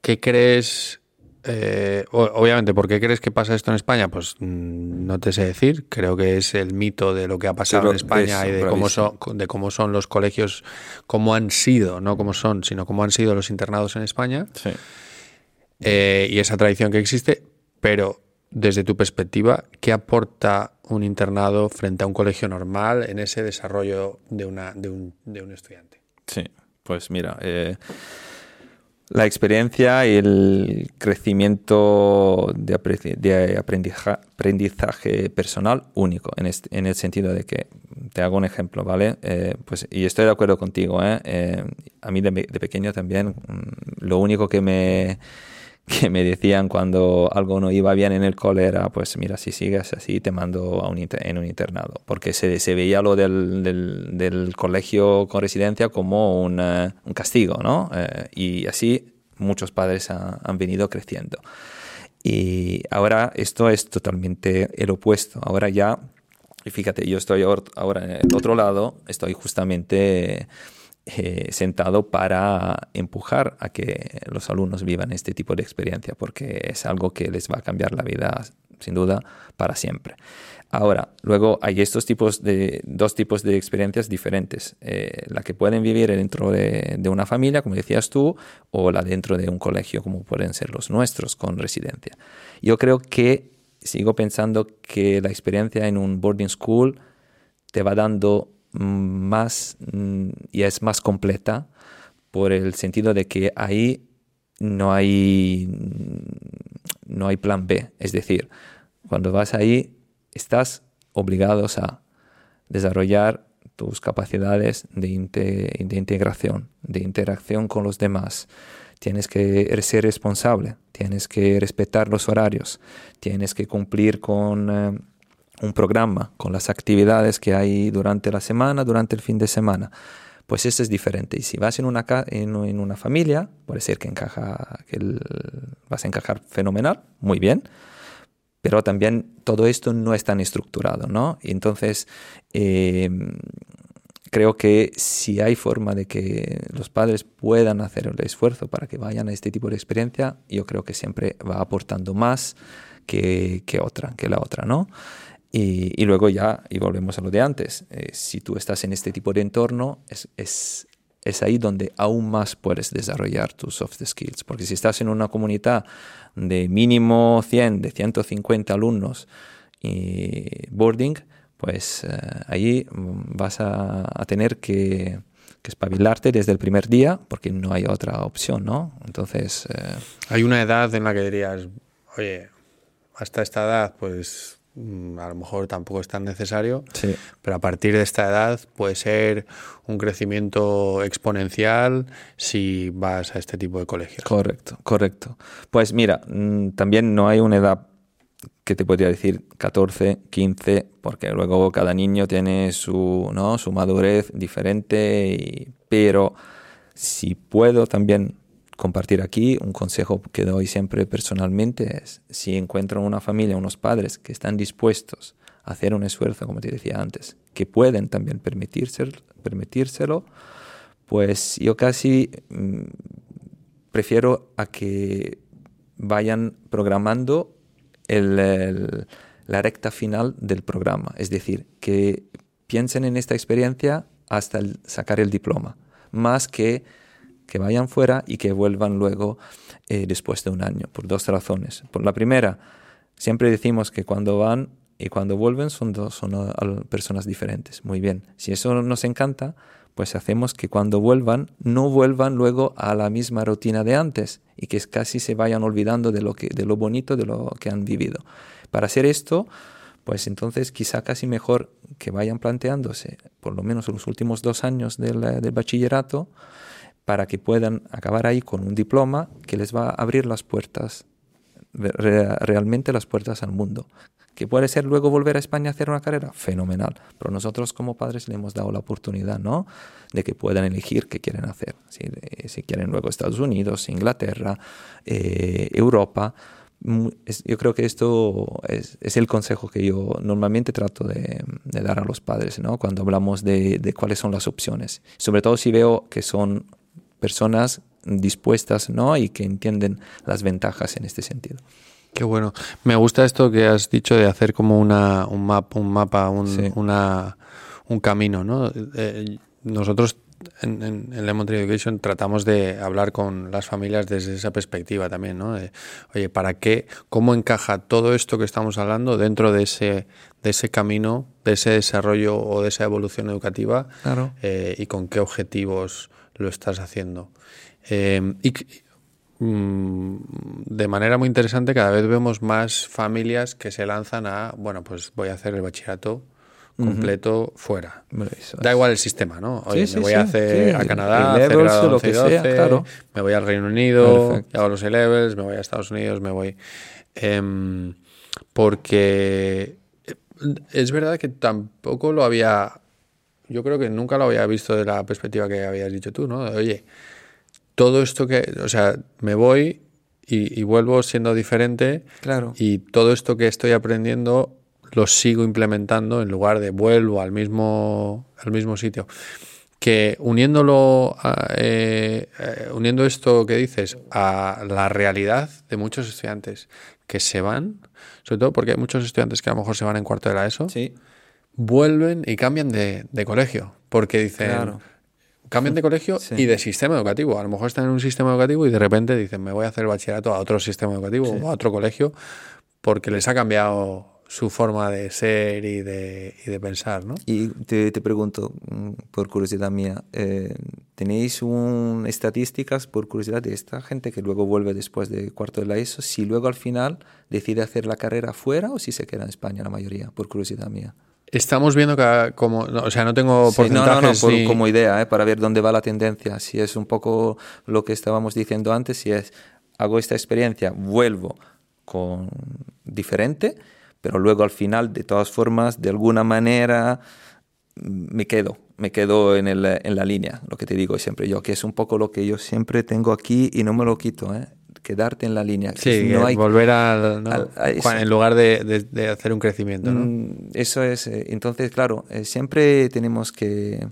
Speaker 1: ¿Qué crees? Eh, obviamente, ¿por qué crees que pasa esto en España? Pues mm, no te sé decir. Creo que es el mito de lo que ha pasado en España y de cómo, son, de cómo son los colegios, cómo han sido, no cómo son, sino cómo han sido los internados en España. Sí. Eh, y esa tradición que existe. Pero desde tu perspectiva, ¿qué aporta un internado frente a un colegio normal en ese desarrollo de, una, de, un, de un estudiante?
Speaker 2: Sí, pues mira. Eh la experiencia y el crecimiento de, aprendizaje, personal único, en, en, el sentido de que, te hago un ejemplo, ¿vale? Eh, pues, y estoy de acuerdo contigo, ¿eh? eh a mí de, pequeño también, mm, lo único que me que me decían cuando algo no iba bien en el cole era, pues mira, si sigues así te mando a un en un internado, porque se, se veía lo del, del, colegio con residencia como un, eh, un castigo, ¿no? Eh, y así muchos padres han venido creciendo. Y ahora esto es totalmente el opuesto. Ahora ya, fíjate, yo estoy ahora en el otro lado, estoy justamente sentado para empujar a que los alumnos vivan este tipo de experiencia, porque es algo que les va a cambiar la vida, sin duda, para siempre. Ahora, luego hay estos tipos de, dos tipos de experiencias diferentes. Eh, la que pueden vivir dentro de, de, una familia, como decías tú, o la dentro de un colegio, como pueden ser los nuestros, con residencia. Yo creo que sigo pensando que la experiencia en un boarding school te va dando más mm, y es más completa por el sentido de que ahí no hay no hay plan B, es decir, cuando vas ahí estás obligados a desarrollar tus capacidades de, de integración, de interacción con los demás. Tienes que ser responsable, tienes que respetar los horarios, tienes que cumplir con eh, un programa con las actividades que hay durante la semana, durante el fin de semana. Pues eso es diferente. Y si vas en una, en, una familia, puede ser que, encaja, que vas a encajar fenomenal, muy bien, pero también todo esto no es tan estructurado, ¿no? entonces, em, creo que si hay forma de que los padres puedan hacer el esfuerzo para que vayan a este tipo de experiencia, yo creo que siempre va aportando más que, que otra, que la otra, ¿no? Y, luego ya, y volvemos a lo de antes, eh, si tú estás en este tipo de entorno, es, es, es, ahí donde aún más puedes desarrollar tus soft skills. Porque si estás en una comunidad de mínimo 100, de 150 alumnos y boarding, pues eh, ahí vas a, a tener que, que, espabilarte desde el primer día porque no hay otra opción, ¿no? Entonces... Eh,
Speaker 1: hay una edad en la que dirías, oye, hasta esta edad, pues mm, a lo mejor tampoco es tan necesario,
Speaker 2: Sí.
Speaker 1: pero a partir de esta edad puede ser un crecimiento exponencial si vas a este tipo de colegios.
Speaker 2: Correcto, correcto. Pues mira, mm, también no hay una edad que te podría decir 14, 15, porque luego cada niño tiene su, ¿no? su madurez diferente, y- pero si puedo también compartir aquí un consejo que doy siempre personalmente es si encuentro una familia, unos padres que están dispuestos a hacer un esfuerzo, como te decía antes, que pueden también permitírselo, pues yo casi mm, prefiero a que vayan programando la recta final del programa. Es decir, que piensen en esta experiencia hasta sacar el diploma, más que que vayan fuera y que vuelvan luego eh, después de un año, por dos razones. Por la primera, siempre decimos que cuando van y cuando vuelven son dos son personas diferentes. Muy bien, si eso nos encanta, pues hacemos que cuando vuelvan no vuelvan luego a la misma rutina de antes y que casi se vayan olvidando de lo, que, de lo bonito de lo que han vivido. Para hacer esto, pues entonces quizá casi mejor que vayan planteándose por lo menos los últimos dos años del, del bachillerato para que puedan acabar ahí con un diploma que les va a abrir las puertas, re- realmente las puertas al mundo. Que puede ser luego volver a España a hacer una carrera, fenomenal. Pero nosotros como padres le hemos dado la oportunidad, ¿no? De que puedan elegir qué quieren hacer. Si, de- si quieren luego Estados Unidos, Inglaterra, eh, Europa. Es- yo creo que esto es, es el consejo que yo normalmente trato de, de dar a los padres, ¿no? Cuando hablamos de, de cuáles son las opciones. Sobre todo si veo que son personas dispuestas, ¿no? Y que entienden las ventajas en este sentido.
Speaker 1: Qué bueno. Me gusta esto que has dicho de hacer como una, un, map, un mapa, un,
Speaker 2: Sí.
Speaker 1: una, un camino, ¿no? Eh, nosotros en, en, en Lemon Tree Education tratamos de hablar con las familias desde esa perspectiva también, ¿no? De, oye, ¿para qué? ¿Cómo encaja todo esto que estamos hablando dentro de ese, de ese camino, de ese desarrollo o de esa evolución educativa?
Speaker 2: Claro.
Speaker 1: eh, y con qué objetivos lo estás haciendo. Eh, y mm, de manera muy interesante, cada vez vemos más familias que se lanzan a, bueno, pues voy a hacer el bachillerato completo fuera. Da igual el sistema, ¿no? Oye,
Speaker 2: Sí,
Speaker 1: me
Speaker 2: sí,
Speaker 1: voy a hacer a Canadá,
Speaker 2: levels
Speaker 1: grado
Speaker 2: o lo
Speaker 1: 11 y
Speaker 2: que sea,
Speaker 1: 12,
Speaker 2: claro.
Speaker 1: me voy al Reino Unido,
Speaker 2: Perfecto.
Speaker 1: hago los levels, me voy a Estados Unidos, me voy... Em, porque eh, es verdad que tampoco lo había... Yo creo que nunca lo había visto de la perspectiva que habías dicho tú, ¿no? De, Oye, todo esto que... O sea, me voy y, y vuelvo siendo diferente
Speaker 2: Claro.
Speaker 1: y todo esto que estoy aprendiendo lo sigo implementando en lugar de vuelvo al mismo, al mismo sitio. Que uniéndolo, a, eh, eh, uniendo esto que dices a la realidad de muchos estudiantes que se van, sobre todo porque hay muchos estudiantes que a lo mejor se van en cuarto de la ESO,
Speaker 2: Sí,
Speaker 1: vuelven y cambian de, de colegio, porque dicen,
Speaker 2: Claro.
Speaker 1: cambian de colegio
Speaker 2: Sí.
Speaker 1: y de sistema educativo. A lo mejor están en un sistema educativo y de repente dicen, me voy a hacer bachillerato a otro sistema educativo
Speaker 2: Sí.
Speaker 1: o a otro colegio, porque les ha cambiado su forma de ser y de, y de pensar, ¿no?
Speaker 2: Y te, te pregunto, mm, por curiosidad mía, eh, ¿tenéis un, estadísticas por curiosidad de esta gente que luego vuelve después de cuarto de la ESO, si luego al final decide hacer la carrera fuera o si se queda en España la mayoría, por curiosidad mía?
Speaker 1: Estamos viendo que como, no, o sea, no tengo
Speaker 2: Sí, no, no, no,
Speaker 1: porcentajes
Speaker 2: por-
Speaker 1: ni-
Speaker 2: como idea, ¿eh? para ver dónde va la tendencia. Si es un poco lo que estábamos diciendo antes, si es hago esta experiencia, vuelvo con diferente, pero luego al final, de todas formas, de alguna manera, mm, me quedo, me quedo en, el, en la línea, lo que te digo siempre yo, que es un poco lo que yo siempre tengo aquí y no me lo quito, ¿eh? Quedarte en la línea.
Speaker 1: Sí,
Speaker 2: no
Speaker 1: que
Speaker 2: hay
Speaker 1: volver al, ¿no?
Speaker 2: a eso.
Speaker 1: En lugar de, de- de hacer un crecimiento, ¿no?
Speaker 2: Mm, Eso es. eh, Entonces, claro, eh, siempre tenemos que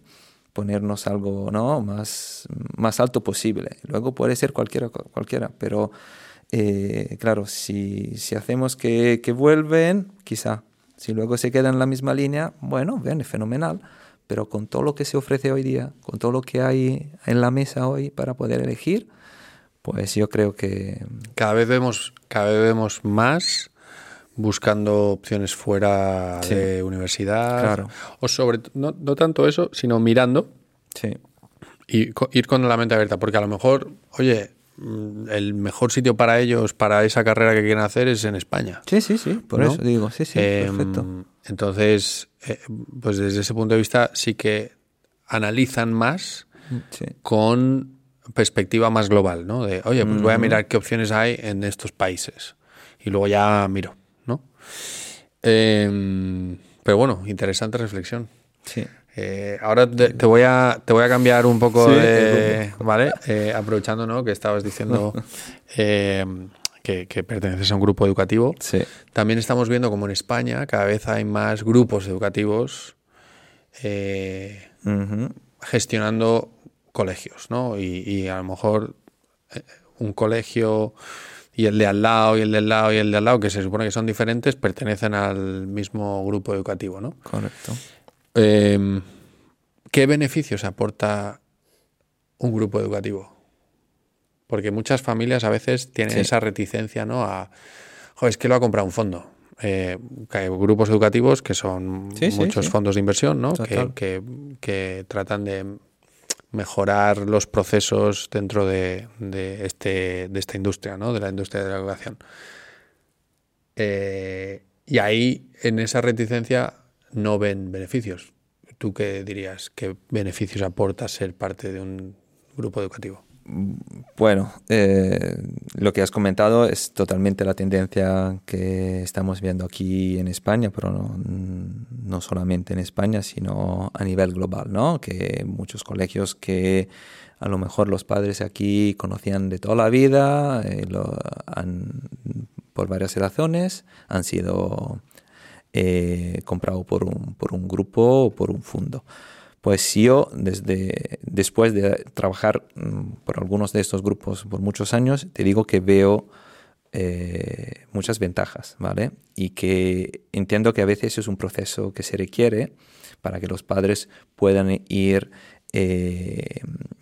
Speaker 2: ponernos algo ¿no? más, más alto posible. Luego puede ser cualquiera, cualquiera pero eh, claro, si, si hacemos que, que vuelven, quizá. Si luego se quedan en la misma línea, bueno, bien, fenomenal. Pero con todo lo que se ofrece hoy día, con todo lo que hay en la mesa hoy para poder elegir, pues yo creo que
Speaker 1: Cada vez vemos, cada vez vemos más buscando opciones fuera
Speaker 2: Sí.
Speaker 1: de universidad.
Speaker 2: Claro.
Speaker 1: O sobre no, no tanto eso, sino mirando
Speaker 2: sí.
Speaker 1: y co- ir con la mente abierta. Porque a lo mejor, oye, mm, el mejor sitio para ellos, para esa carrera que quieren hacer, es en España.
Speaker 2: Sí, sí, sí, por
Speaker 1: ¿No?
Speaker 2: eso digo, sí, sí,
Speaker 1: Em,
Speaker 2: perfecto.
Speaker 1: Entonces, eh, pues desde ese punto de vista sí que analizan más
Speaker 2: Sí.
Speaker 1: con perspectiva más global, ¿no? De, oye, pues voy a mirar qué opciones hay en estos países. Y luego ya miro, ¿no? Em, pero bueno, interesante reflexión.
Speaker 2: sí.
Speaker 1: Eh, ahora te, te voy a, te voy a cambiar un poco
Speaker 2: Sí,
Speaker 1: de... ¿Vale? Eh, aprovechando, ¿no? Que estabas diciendo em, que, que perteneces a un grupo educativo.
Speaker 2: Sí.
Speaker 1: También estamos viendo como en España cada vez hay más grupos educativos eh, gestionando colegios, ¿no? Y, y a lo mejor eh, un colegio y el de al lado y el del lado y el de al lado, que se supone que son diferentes, pertenecen al mismo grupo educativo, ¿no?
Speaker 2: Correcto.
Speaker 1: Eh, ¿Qué beneficios aporta un grupo educativo? Porque muchas familias a veces tienen
Speaker 2: Sí.
Speaker 1: esa reticencia, ¿no? A, "Jo, es que lo ha comprado un fondo. Eh, hay grupos educativos que son
Speaker 2: Sí,
Speaker 1: muchos
Speaker 2: sí.
Speaker 1: fondos de inversión, ¿no? Que- que tratan de mejorar los procesos dentro de, este, de esta industria, ¿no? De la industria de la educación. Eh, y ahí, en esa reticencia, no ven beneficios. ¿Tú qué dirías? ¿Qué beneficios aporta ser parte de un grupo educativo?
Speaker 2: Bueno, eh, lo que has comentado es totalmente la tendencia que estamos viendo aquí en España, pero no, no solamente en España, sino a nivel global, ¿no? Que muchos colegios que a lo mejor los padres aquí conocían de toda la vida, eh, han, por varias razones, han sido eh, comprados por un, por un grupo o por un fondo. Pues yo, desde, después de trabajar mm, por algunos de estos grupos por muchos años, te digo que veo eh, muchas ventajas, ¿vale? Y que entiendo que a veces es un proceso que se requiere para que los padres puedan ir eh,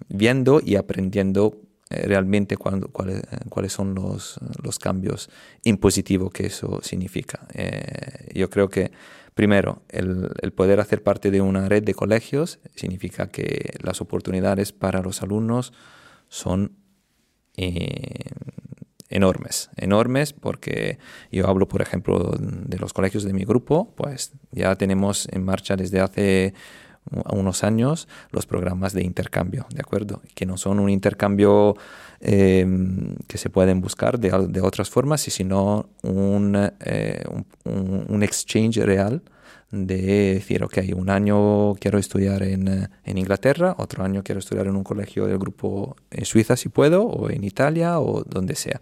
Speaker 2: viendo y aprendiendo realmente cuándo- cuáles, cuáles son los, los cambios impositivos que eso significa. Eh, yo creo que, primero, el, el poder hacer parte de una red de colegios significa que las oportunidades para los alumnos son eh, enormes, enormes porque yo hablo, por ejemplo, de los colegios de mi grupo, pues ya tenemos en marcha desde hace u- unos años los programas de intercambio, ¿de acuerdo? Que no son un intercambio eh, que se pueden buscar de, de otras formas, sino un, eh, un, un- exchange real de decir, ok, un año quiero estudiar en, eh, en Inglaterra, otro año quiero estudiar en un colegio del grupo en Suiza si puedo, o en Italia, o donde sea.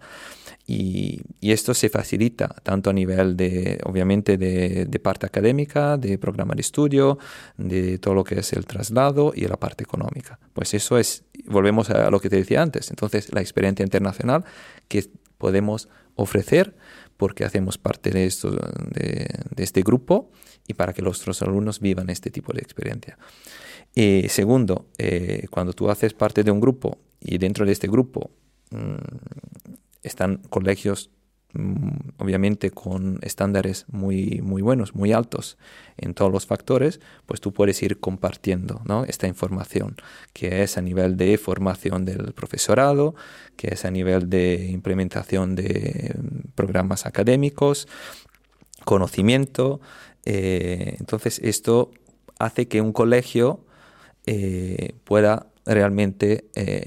Speaker 2: Y, y esto se facilita tanto a nivel de, obviamente, de, de parte académica, de programa de estudio, de todo lo que es el traslado y la parte económica. Pues eso es, volvemos a lo que te decía antes, entonces la experiencia internacional que podemos ofrecer porque hacemos parte de, esto, de, de este grupo y para que nuestros alumnos vivan este tipo de experiencia. Y segundo, eh, cuando tú haces parte de un grupo y dentro de este grupo mm, están colegios mm, obviamente con estándares muy, muy buenos, muy altos en todos los factores, pues tú puedes ir compartiendo ¿no? esta información, que es a nivel de formación del profesorado, que es a nivel de implementación de mm, programas académicos, conocimiento. eh, entonces esto hace que un colegio eh, pueda realmente eh,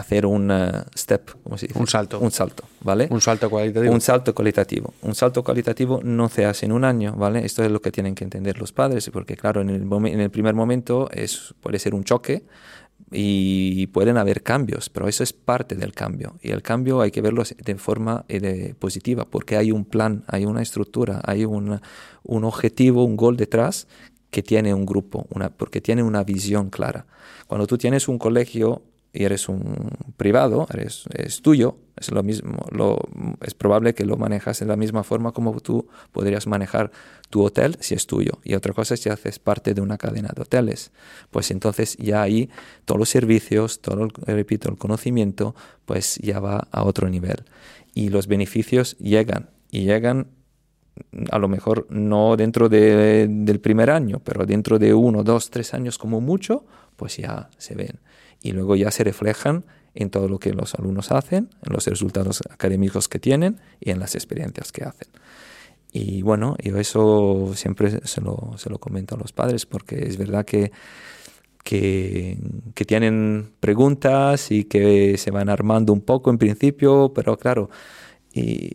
Speaker 2: hacer un eh, step, ¿cómo se dice?
Speaker 1: Un salto.
Speaker 2: Un salto, ¿vale?
Speaker 1: Un salto cualitativo.
Speaker 2: Un salto cualitativo. Un salto cualitativo no se hace en un año, ¿vale? Esto es lo que tienen que entender los padres, porque claro, en el, en el primer momento es, puede ser un choque y pueden haber cambios, pero eso es parte del cambio. Y el cambio hay que verlo de forma eh, de- positiva, porque hay un plan, hay una estructura, hay un, un objetivo, un gol detrás que tiene un grupo, una, porque tiene una visión clara. Cuando tú tienes un colegio y eres un privado, eres, es tuyo, es lo mismo, lo, es probable que lo manejas de la misma forma como tú podrías manejar tu hotel si es tuyo. Y otra cosa es si haces parte de una cadena de hoteles. Pues entonces ya ahí todos los servicios, todo, el, repito, el conocimiento, pues ya va a otro nivel. Y los beneficios llegan, y llegan a lo mejor no dentro de- del primer año, pero dentro de uno, dos, tres años como mucho, pues ya se ven. Y luego ya se reflejan en todo lo que los alumnos hacen, en los resultados académicos que tienen y en las experiencias que hacen. Y bueno, yo eso siempre se lo, se lo comento a los padres porque es verdad que, que, que, tienen preguntas y que se van armando un poco en principio, pero claro, y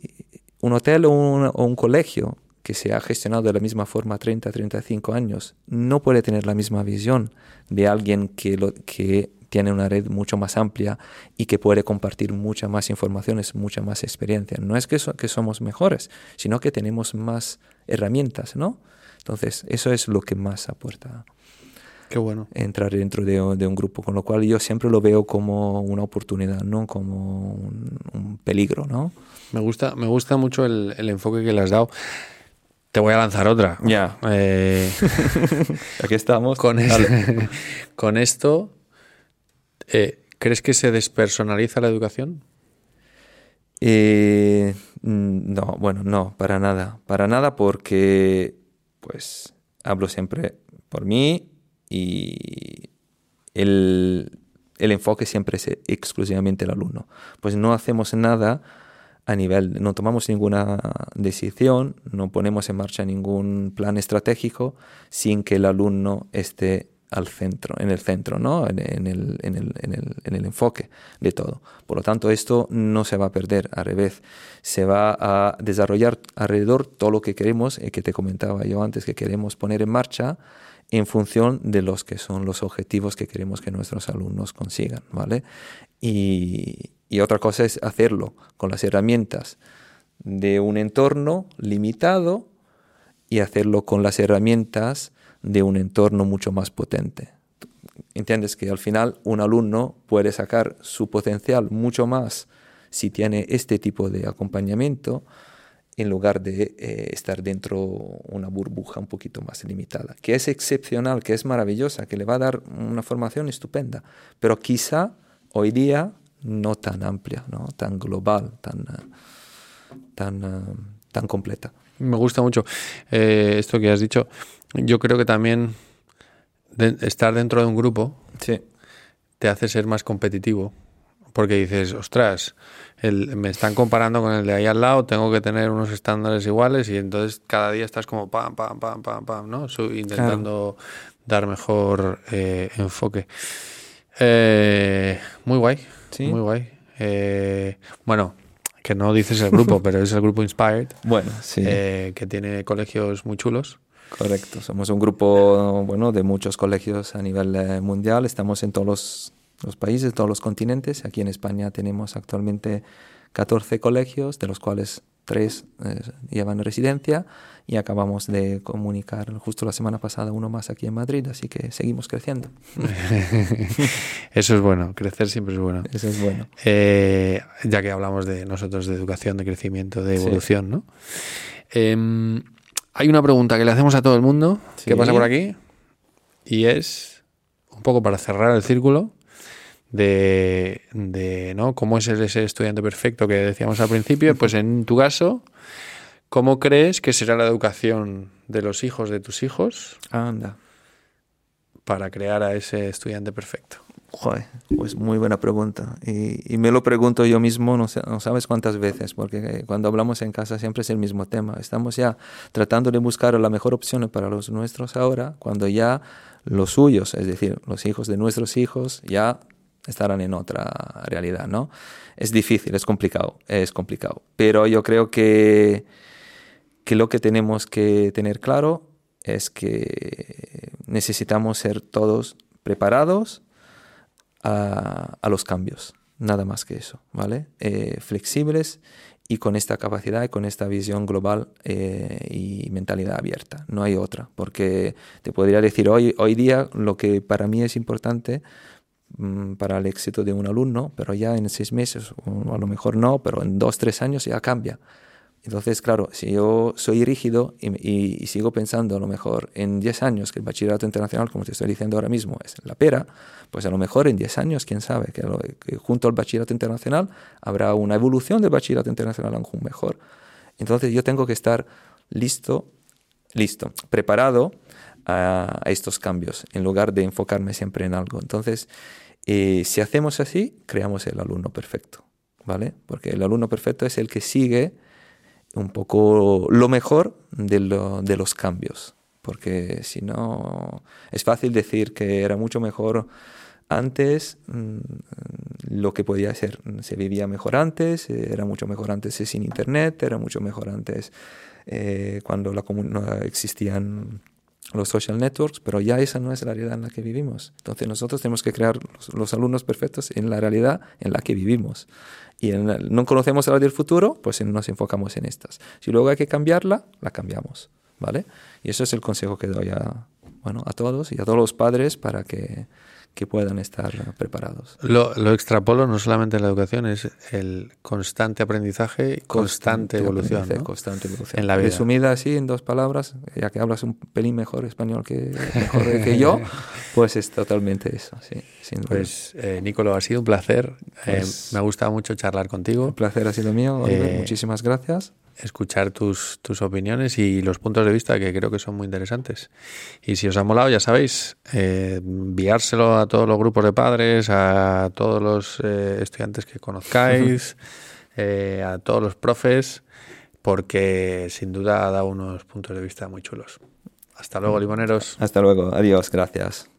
Speaker 2: un hotel o un, o un colegio que se ha gestionado de la misma forma 30, 35 años, no puede tener la misma visión de alguien que, lo, que tiene una red mucho más amplia y que puede compartir muchas más informaciones, mucha más experiencia. No es que, que somos mejores, sino que tenemos más herramientas, ¿no? Entonces, eso es lo que más aporta.
Speaker 1: Qué bueno.
Speaker 2: Entrar dentro de, de, un grupo, con lo cual yo siempre lo veo como una oportunidad, no como un, un peligro, ¿no?
Speaker 1: Me gusta, me gusta mucho el, el, enfoque que le has dado. Te voy a lanzar otra.
Speaker 2: Ya.
Speaker 1: Eh,
Speaker 2: Aquí estamos.
Speaker 1: Con, es, con esto, eh, ¿crees que se despersonaliza la educación?
Speaker 2: Eh, no, bueno, no, para nada. Para nada porque, pues, hablo siempre por mí y el, el enfoque siempre es exclusivamente el alumno. Pues no hacemos nada a nivel, no tomamos ninguna decisión, no ponemos en marcha ningún plan estratégico sin que el alumno esté al centro, en el centro, ¿no? en, en, el, en, el, en, el, en, el, enfoque de todo. Por lo tanto, esto no se va a perder, al revés, se va a desarrollar alrededor todo lo que queremos, y que te comentaba yo antes, que queremos poner en marcha en función de los que son los objetivos que queremos que nuestros alumnos consigan, ¿vale? Y otra cosa es hacerlo con las herramientas de un entorno limitado y hacerlo con las herramientas de un entorno mucho más potente. Entiendes que al final un alumno puede sacar su potencial mucho más si tiene este tipo de acompañamiento en lugar de eh, estar dentro una burbuja un poquito más limitada, que es excepcional, que es maravillosa, que le va a dar una formación estupenda, pero quizá hoy día no tan amplia, ¿no? tan global, tan, tan, uh, tan completa.
Speaker 1: Me gusta mucho eh, esto que has dicho. Yo creo que también de estar dentro de un grupo
Speaker 2: sí.
Speaker 1: te hace ser más competitivo. Porque dices, ostras, el, me están comparando con el de ahí al lado, tengo que tener unos estándares iguales y entonces cada día estás como pam, pam, pam, pam, pam, ¿no? Intentando claro. dar mejor eh, enfoque. Eh, muy guay.
Speaker 2: ¿Sí?
Speaker 1: Muy guay. Eh, bueno, que no dices el grupo, pero es el grupo Inspired.
Speaker 2: Bueno, sí.
Speaker 1: Eh, que tiene colegios muy chulos.
Speaker 2: Correcto. Somos un grupo bueno, de muchos colegios a nivel eh, mundial. Estamos en todos los, los, países, todos los continentes. Aquí en España tenemos actualmente 14 colegios, de los cuales tres eh, llevan residencia y acabamos de comunicar justo la semana pasada uno más aquí en Madrid, así que seguimos creciendo.
Speaker 1: Eso es bueno, crecer siempre es bueno.
Speaker 2: Eso es bueno.
Speaker 1: Eh, ya que hablamos de nosotros de educación, de crecimiento, de evolución, sí. ¿no? Eh, hay una pregunta que le hacemos a todo el mundo, sí. ¿qué pasa por aquí? Y es, un poco para cerrar el círculo, de, de, ¿no? cómo es ese estudiante perfecto que decíamos al principio, pues en tu caso, ¿cómo crees que será la educación de los hijos de tus hijos
Speaker 2: Anda.
Speaker 1: para crear a ese estudiante perfecto?
Speaker 2: Joder, pues muy buena pregunta. Y, me lo pregunto yo mismo, no, sabes cuántas veces, porque cuando hablamos en casa siempre es el mismo tema. Estamos ya tratando de buscar la mejor opción para los nuestros ahora, cuando ya los suyos, es decir, los hijos de nuestros hijos, ya estarán en otra realidad, ¿no? Es difícil, es complicado, es complicado. Pero yo creo que, que lo que tenemos que tener claro es que necesitamos ser todos preparados a, los cambios, nada más que eso, ¿vale? Eh, flexibles y con esta capacidad y con esta visión global eh, y mentalidad abierta. No hay otra, porque te podría decir hoy, hoy día lo que para mí es importante para el éxito de un alumno, pero ya en seis meses, o a lo mejor no, pero en dos, tres años ya cambia. Entonces, claro, si yo soy rígido y, y, y, sigo pensando a lo mejor en 10 años que el bachillerato internacional, como te estoy diciendo ahora mismo, es la pera, pues a lo mejor en 10 años, quién sabe, que, lo, que junto al bachillerato internacional habrá una evolución del bachillerato internacional aún mejor. Entonces yo tengo que estar listo, listo, preparado a, a estos cambios, en lugar de enfocarme siempre en algo. Entonces, Y si hacemos así, creamos el alumno perfecto, ¿vale? Porque el alumno perfecto es el que sigue un poco lo mejor de, de los cambios. Porque si no, es fácil decir que era mucho mejor antes, mm, lo que podía ser, se vivía mejor antes, era mucho mejor antes sin internet, era mucho mejor antes eh, cuando la no existían los social networks, pero ya esa no es la realidad en la que vivimos. Entonces nosotros tenemos que crear los, alumnos perfectos en la realidad en la que vivimos. Y no conocemos la del futuro, pues nos enfocamos en estas. Si luego hay que cambiarla, la cambiamos. ¿Vale? Y eso es el consejo que doy a, bueno, a todos y a todos los padres para que que puedan estar preparados.
Speaker 1: Lo, lo, extrapolo no solamente en la educación, es el constante aprendizaje, constante, evolución.
Speaker 2: Constante evolución. En la vida. Resumida así en dos palabras, ya que hablas un pelín mejor español que, mejor que yo, pues es totalmente eso. Sí,
Speaker 1: pues eh, Nicolo, ha sido un placer. Eh, pues me ha gustado mucho charlar contigo.
Speaker 2: El placer ha sido mío. Eh, muchísimas gracias
Speaker 1: escuchar tus, tus, opiniones y los puntos de vista que creo que son muy interesantes. Y si os ha molado, ya sabéis, eh, enviárselo a todos los grupos de padres, a todos los eh, estudiantes que conozcáis, eh, a todos los profes, porque sin duda ha dado unos puntos de vista muy chulos. Hasta luego, limoneros.
Speaker 2: Hasta luego. Adiós. Gracias.